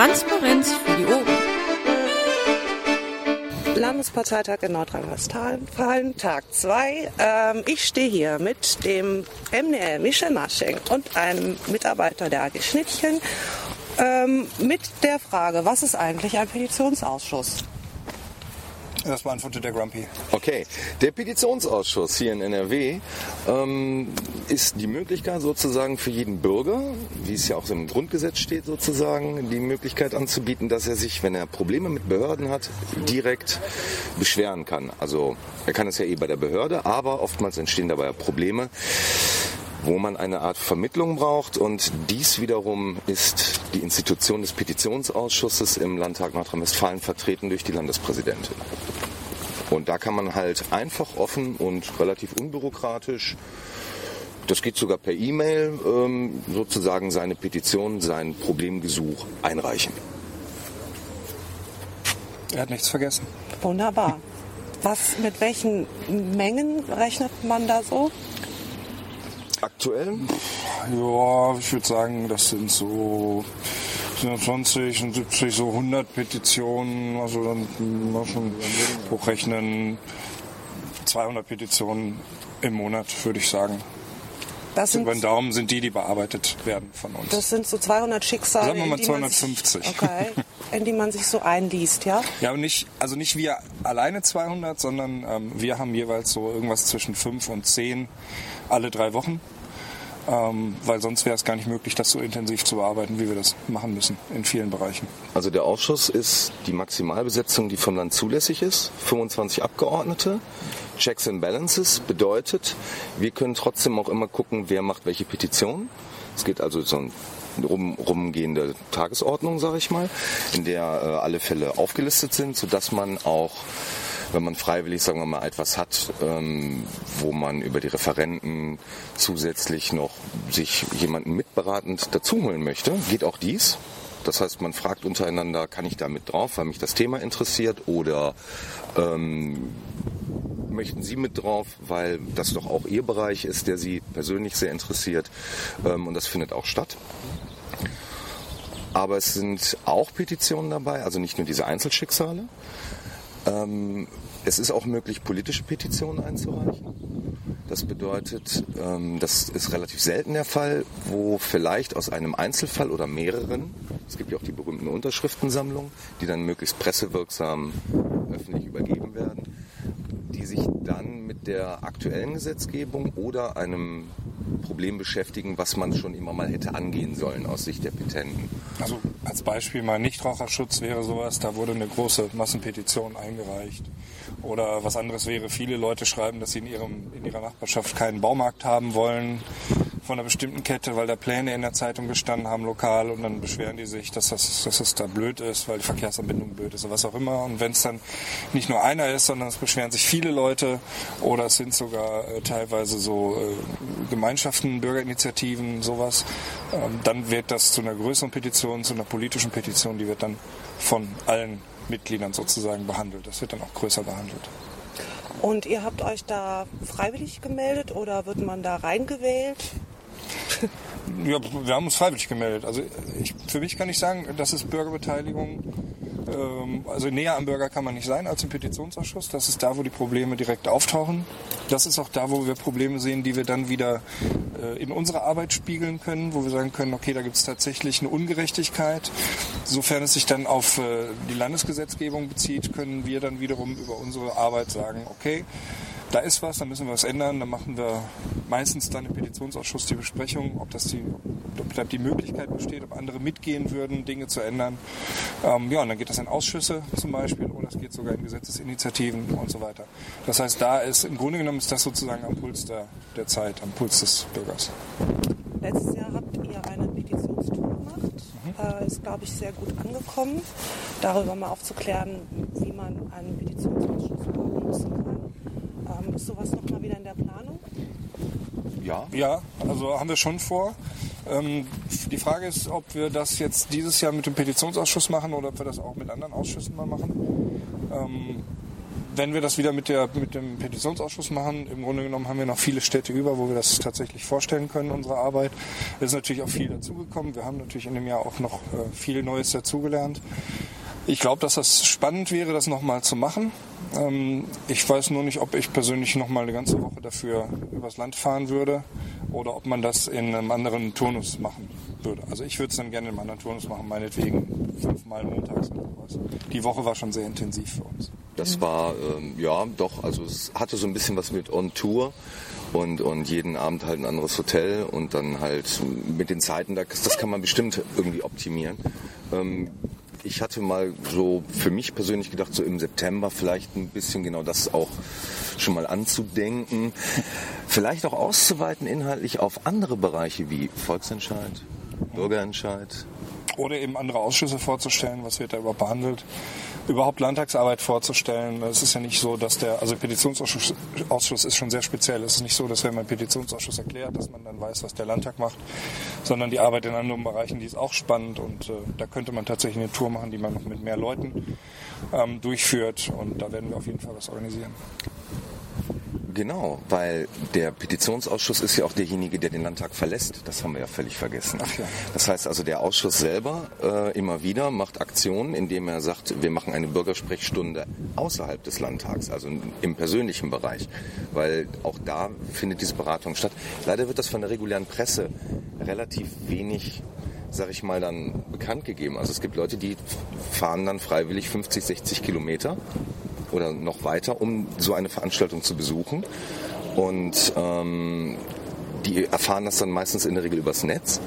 Transparenz für die Ohren. Landesparteitag in Nordrhein-Westfalen, Tag 2. Ähm, ich stehe hier mit dem MDL Michel Masching und einem Mitarbeiter der AG Schnittchen ähm, mit der Frage, was ist eigentlich ein Petitionsausschuss? Das beantwortet der Grumpy. Okay, der Petitionsausschuss hier in NRW ähm, ist die Möglichkeit sozusagen für jeden Bürger, wie es ja auch im Grundgesetz steht sozusagen, die Möglichkeit anzubieten, dass er sich, wenn er Probleme mit Behörden hat, direkt beschweren kann. Also er kann es ja eh bei der Behörde, aber oftmals entstehen dabei Probleme wo man eine Art Vermittlung braucht. Und dies wiederum ist die Institution des Petitionsausschusses im Landtag Nordrhein-Westfalen vertreten durch die Landespräsidentin. Und da kann man halt einfach offen und relativ unbürokratisch, das geht sogar per E-Mail, ähm, sozusagen seine Petition, sein Problemgesuch einreichen. Er hat nichts vergessen. Wunderbar. Was, mit welchen Mengen rechnet man da so? Aktuell? Ja, ich würde sagen, das sind so 20 und 70, so 100 Petitionen. Also dann mal schon hochrechnen. 200 Petitionen im Monat, würde ich sagen. Das sind, Über den Daumen sind die, die bearbeitet werden von uns. das sind so 200 Schicksale. Sagen wir mal in die man 250. Sich, okay, in die man sich so einliest, ja? Ja, und nicht, also nicht wir alleine 200, sondern ähm, wir haben jeweils so irgendwas zwischen 5 und 10 alle drei Wochen. Ähm, weil sonst wäre es gar nicht möglich, das so intensiv zu bearbeiten, wie wir das machen müssen in vielen Bereichen. Also der Ausschuss ist die Maximalbesetzung, die vom Land zulässig ist. 25 Abgeordnete. Checks and Balances bedeutet, wir können trotzdem auch immer gucken, wer macht welche Petition. Es geht also so ein rum, rumgehende Tagesordnung, sage ich mal, in der äh, alle Fälle aufgelistet sind, sodass man auch wenn man freiwillig, sagen wir mal, etwas hat, ähm, wo man über die Referenten zusätzlich noch sich jemanden mitberatend dazuholen möchte, geht auch dies. Das heißt, man fragt untereinander, kann ich da mit drauf, weil mich das Thema interessiert oder ähm, möchten Sie mit drauf, weil das doch auch Ihr Bereich ist, der Sie persönlich sehr interessiert ähm, und das findet auch statt. Aber es sind auch Petitionen dabei, also nicht nur diese Einzelschicksale. Ähm, es ist auch möglich, politische Petitionen einzureichen. Das bedeutet, ähm, das ist relativ selten der Fall, wo vielleicht aus einem Einzelfall oder mehreren, es gibt ja auch die berühmten Unterschriftensammlungen, die dann möglichst pressewirksam öffentlich übergeben werden, die sich dann mit der aktuellen Gesetzgebung oder einem Problem beschäftigen, was man schon immer mal hätte angehen sollen aus Sicht der Petenten. Also als Beispiel mal Nichtraucherschutz wäre sowas, da wurde eine große Massenpetition eingereicht. Oder was anderes wäre, viele Leute schreiben, dass sie in, ihrem, in ihrer Nachbarschaft keinen Baumarkt haben wollen von einer bestimmten Kette, weil da Pläne in der Zeitung gestanden haben, lokal, und dann beschweren die sich, dass das, dass das da blöd ist, weil die Verkehrsanbindung blöd ist oder was auch immer. Und wenn es dann nicht nur einer ist, sondern es beschweren sich viele Leute oder es sind sogar äh, teilweise so äh, Gemeinschaften, Bürgerinitiativen, sowas, ähm, dann wird das zu einer größeren Petition, zu einer politischen Petition, die wird dann von allen Mitgliedern sozusagen behandelt. Das wird dann auch größer behandelt. Und ihr habt euch da freiwillig gemeldet oder wird man da reingewählt? Ja, wir haben uns freiwillig gemeldet. Also ich, für mich kann ich sagen, das ist Bürgerbeteiligung. Ähm, also näher am Bürger kann man nicht sein als im Petitionsausschuss. Das ist da, wo die Probleme direkt auftauchen. Das ist auch da, wo wir Probleme sehen, die wir dann wieder äh, in unserer Arbeit spiegeln können, wo wir sagen können, okay, da gibt es tatsächlich eine Ungerechtigkeit. Sofern es sich dann auf äh, die Landesgesetzgebung bezieht, können wir dann wiederum über unsere Arbeit sagen, okay, da ist was, da müssen wir was ändern. Dann machen wir meistens dann im Petitionsausschuss die Besprechung, ob, das die, ob da die Möglichkeit besteht, ob andere mitgehen würden, Dinge zu ändern. Ähm, ja, und dann geht das in Ausschüsse zum Beispiel oder es geht sogar in Gesetzesinitiativen und so weiter. Das heißt, da ist im Grunde genommen ist das sozusagen am Puls der, der Zeit, am Puls des Bürgers. Letztes Jahr habt ihr eine Petitionstour gemacht. Äh, ist, glaube ich, sehr gut angekommen. Darüber mal aufzuklären, wie man einen Petitionsausschuss überhaupt nutzen kann. Ähm, ist sowas nochmal wieder in der Planung? Ja, Ja, also haben wir schon vor. Ähm, die Frage ist, ob wir das jetzt dieses Jahr mit dem Petitionsausschuss machen oder ob wir das auch mit anderen Ausschüssen mal machen. Ähm, wenn wir das wieder mit, der, mit dem Petitionsausschuss machen, im Grunde genommen haben wir noch viele Städte über, wo wir das tatsächlich vorstellen können, unsere Arbeit. Es ist natürlich auch viel dazugekommen. Wir haben natürlich in dem Jahr auch noch äh, viel Neues dazugelernt. Ich glaube, dass das spannend wäre, das nochmal zu machen. Ähm, ich weiß nur nicht, ob ich persönlich nochmal eine ganze Woche dafür übers Land fahren würde oder ob man das in einem anderen Turnus machen würde. Also ich würde es dann gerne in einem anderen Turnus machen, meinetwegen fünfmal montags oder was. Die Woche war schon sehr intensiv für uns. Das war, ähm, ja, doch, also es hatte so ein bisschen was mit On Tour und, und jeden Abend halt ein anderes Hotel und dann halt mit den Zeiten, das kann man bestimmt irgendwie optimieren. Ähm, ich hatte mal so für mich persönlich gedacht, so im September vielleicht ein bisschen genau das auch schon mal anzudenken. Vielleicht auch auszuweiten inhaltlich auf andere Bereiche wie Volksentscheid, Bürgerentscheid. Oder eben andere Ausschüsse vorzustellen, was wird da überhaupt behandelt überhaupt Landtagsarbeit vorzustellen. Es ist ja nicht so, dass der, also Petitionsausschuss Ausschuss ist schon sehr speziell. Es ist nicht so, dass wenn man Petitionsausschuss erklärt, dass man dann weiß, was der Landtag macht, sondern die Arbeit in anderen Bereichen, die ist auch spannend und äh, da könnte man tatsächlich eine Tour machen, die man noch mit mehr Leuten ähm, durchführt und da werden wir auf jeden Fall was organisieren. Genau, weil der Petitionsausschuss ist ja auch derjenige, der den Landtag verlässt. Das haben wir ja völlig vergessen. Ja. Das heißt also, der Ausschuss selber äh, immer wieder macht Aktionen, indem er sagt, wir machen eine Bürgersprechstunde außerhalb des Landtags, also im persönlichen Bereich, weil auch da findet diese Beratung statt. Leider wird das von der regulären Presse relativ wenig sag ich mal, dann bekannt gegeben. Also es gibt Leute, die fahren dann freiwillig 50, 60 Kilometer oder noch weiter, um so eine Veranstaltung zu besuchen. Und ähm, die erfahren das dann meistens in der Regel übers Netz.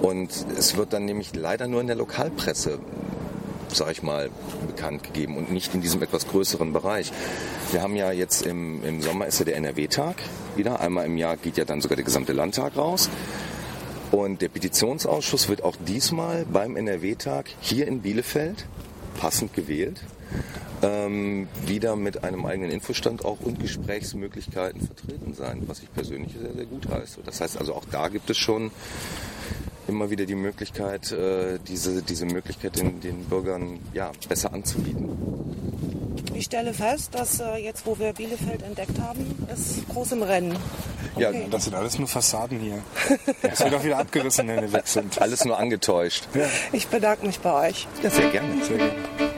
Und es wird dann nämlich leider nur in der Lokalpresse sag ich mal, bekannt gegeben und nicht in diesem etwas größeren Bereich. Wir haben ja jetzt im, im Sommer ist ja der NRW-Tag wieder. Einmal im Jahr geht ja dann sogar der gesamte Landtag raus. Und der Petitionsausschuss wird auch diesmal beim NRW-Tag hier in Bielefeld passend gewählt ähm, wieder mit einem eigenen Infostand auch und Gesprächsmöglichkeiten vertreten sein, was ich persönlich sehr, sehr gut heiße. Das heißt also auch da gibt es schon immer wieder die Möglichkeit, äh, diese, diese Möglichkeit den, den Bürgern ja, besser anzubieten. Ich stelle fest, dass äh, jetzt, wo wir Bielefeld entdeckt haben, ist groß im Rennen. Okay. Ja, das sind alles nur Fassaden hier. Das wird auch wieder abgerissen, wenn wir weg sind. Alles nur angetäuscht. Ja. Ich bedanke mich bei euch. Ja, sehr gerne. Sehr gerne.